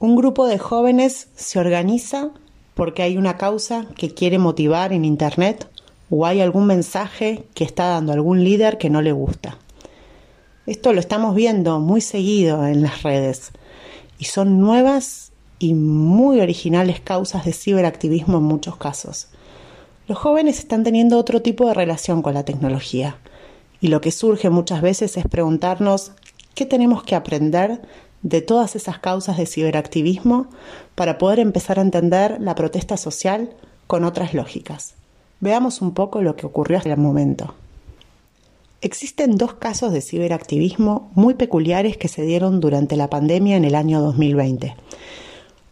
Un grupo de jóvenes se organiza porque hay una causa que quiere motivar en Internet o hay algún mensaje que está dando algún líder que no le gusta. Esto lo estamos viendo muy seguido en las redes y son nuevas y muy originales causas de ciberactivismo en muchos casos. Los jóvenes están teniendo otro tipo de relación con la tecnología y lo que surge muchas veces es preguntarnos qué tenemos que aprender de todas esas causas de ciberactivismo para poder empezar a entender la protesta social con otras lógicas. Veamos un poco lo que ocurrió hasta el momento. Existen dos casos de ciberactivismo muy peculiares que se dieron durante la pandemia en el año 2020.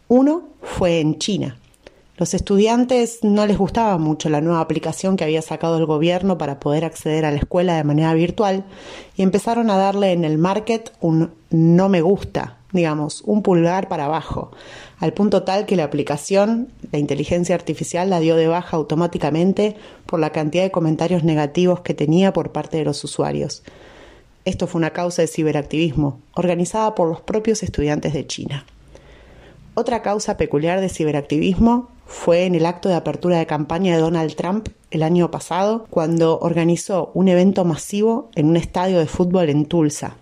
Uno fue en China. Los estudiantes no les gustaba mucho la nueva aplicación que había sacado el gobierno para poder acceder a la escuela de manera virtual y empezaron a darle en el market un no me gusta, digamos, un pulgar para abajo, al punto tal que la aplicación, la inteligencia artificial, la dio de baja automáticamente por la cantidad de comentarios negativos que tenía por parte de los usuarios. Esto fue una causa de ciberactivismo, organizada por los propios estudiantes de China. Otra causa peculiar de ciberactivismo fue en el acto de apertura de campaña de Donald Trump el año pasado, cuando organizó un evento masivo en un estadio de fútbol en Tulsa,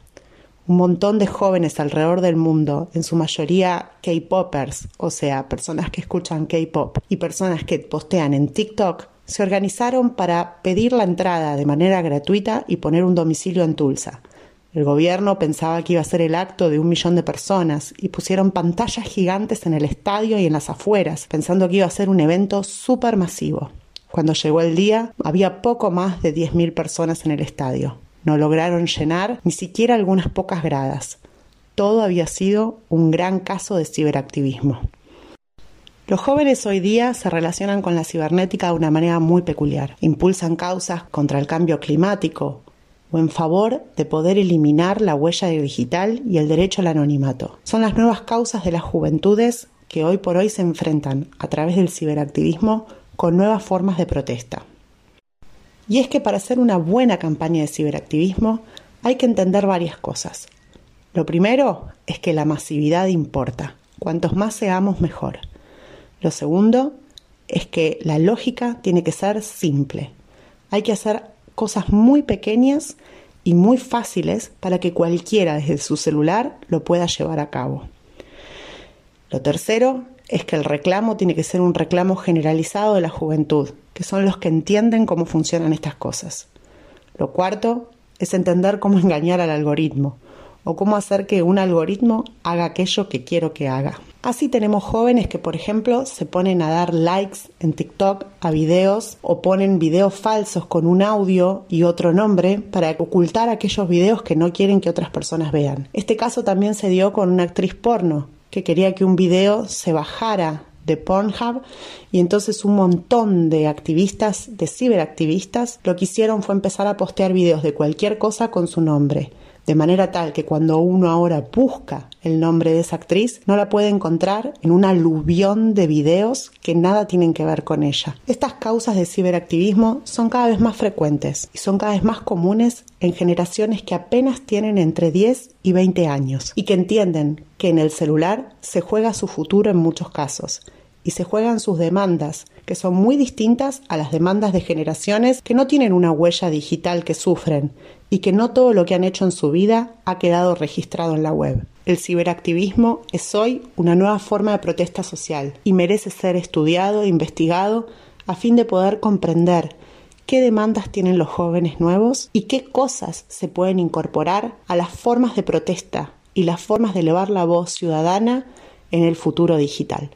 un montón de jóvenes alrededor del mundo, en su mayoría K-Poppers, o sea, personas que escuchan K-Pop, y personas que postean en TikTok, se organizaron para pedir la entrada de manera gratuita y poner un domicilio en Tulsa. El gobierno pensaba que iba a ser el acto de un millón de personas y pusieron pantallas gigantes en el estadio y en las afueras, pensando que iba a ser un evento súper masivo. Cuando llegó el día, había poco más de 10.000 personas en el estadio. No lograron llenar ni siquiera algunas pocas gradas. Todo había sido un gran caso de ciberactivismo. Los jóvenes hoy día se relacionan con la cibernética de una manera muy peculiar. Impulsan causas contra el cambio climático en favor de poder eliminar la huella digital y el derecho al anonimato. Son las nuevas causas de las juventudes que hoy por hoy se enfrentan a través del ciberactivismo con nuevas formas de protesta. Y es que para hacer una buena campaña de ciberactivismo hay que entender varias cosas. Lo primero es que la masividad importa. Cuantos más seamos, mejor. Lo segundo es que la lógica tiene que ser simple. Hay que hacer cosas muy pequeñas y muy fáciles para que cualquiera desde su celular lo pueda llevar a cabo. Lo tercero es que el reclamo tiene que ser un reclamo generalizado de la juventud, que son los que entienden cómo funcionan estas cosas. Lo cuarto es entender cómo engañar al algoritmo o cómo hacer que un algoritmo haga aquello que quiero que haga. Así tenemos jóvenes que, por ejemplo, se ponen a dar likes en TikTok a videos o ponen videos falsos con un audio y otro nombre para ocultar aquellos videos que no quieren que otras personas vean. Este caso también se dio con una actriz porno que quería que un video se bajara de Pornhub y entonces un montón de activistas, de ciberactivistas, lo que hicieron fue empezar a postear videos de cualquier cosa con su nombre de manera tal que cuando uno ahora busca el nombre de esa actriz, no la puede encontrar en un aluvión de videos que nada tienen que ver con ella. Estas causas de ciberactivismo son cada vez más frecuentes y son cada vez más comunes en generaciones que apenas tienen entre 10 y 20 años y que entienden que en el celular se juega su futuro en muchos casos y se juegan sus demandas, que son muy distintas a las demandas de generaciones que no tienen una huella digital que sufren y que no todo lo que han hecho en su vida ha quedado registrado en la web. El ciberactivismo es hoy una nueva forma de protesta social y merece ser estudiado e investigado a fin de poder comprender qué demandas tienen los jóvenes nuevos y qué cosas se pueden incorporar a las formas de protesta y las formas de elevar la voz ciudadana en el futuro digital.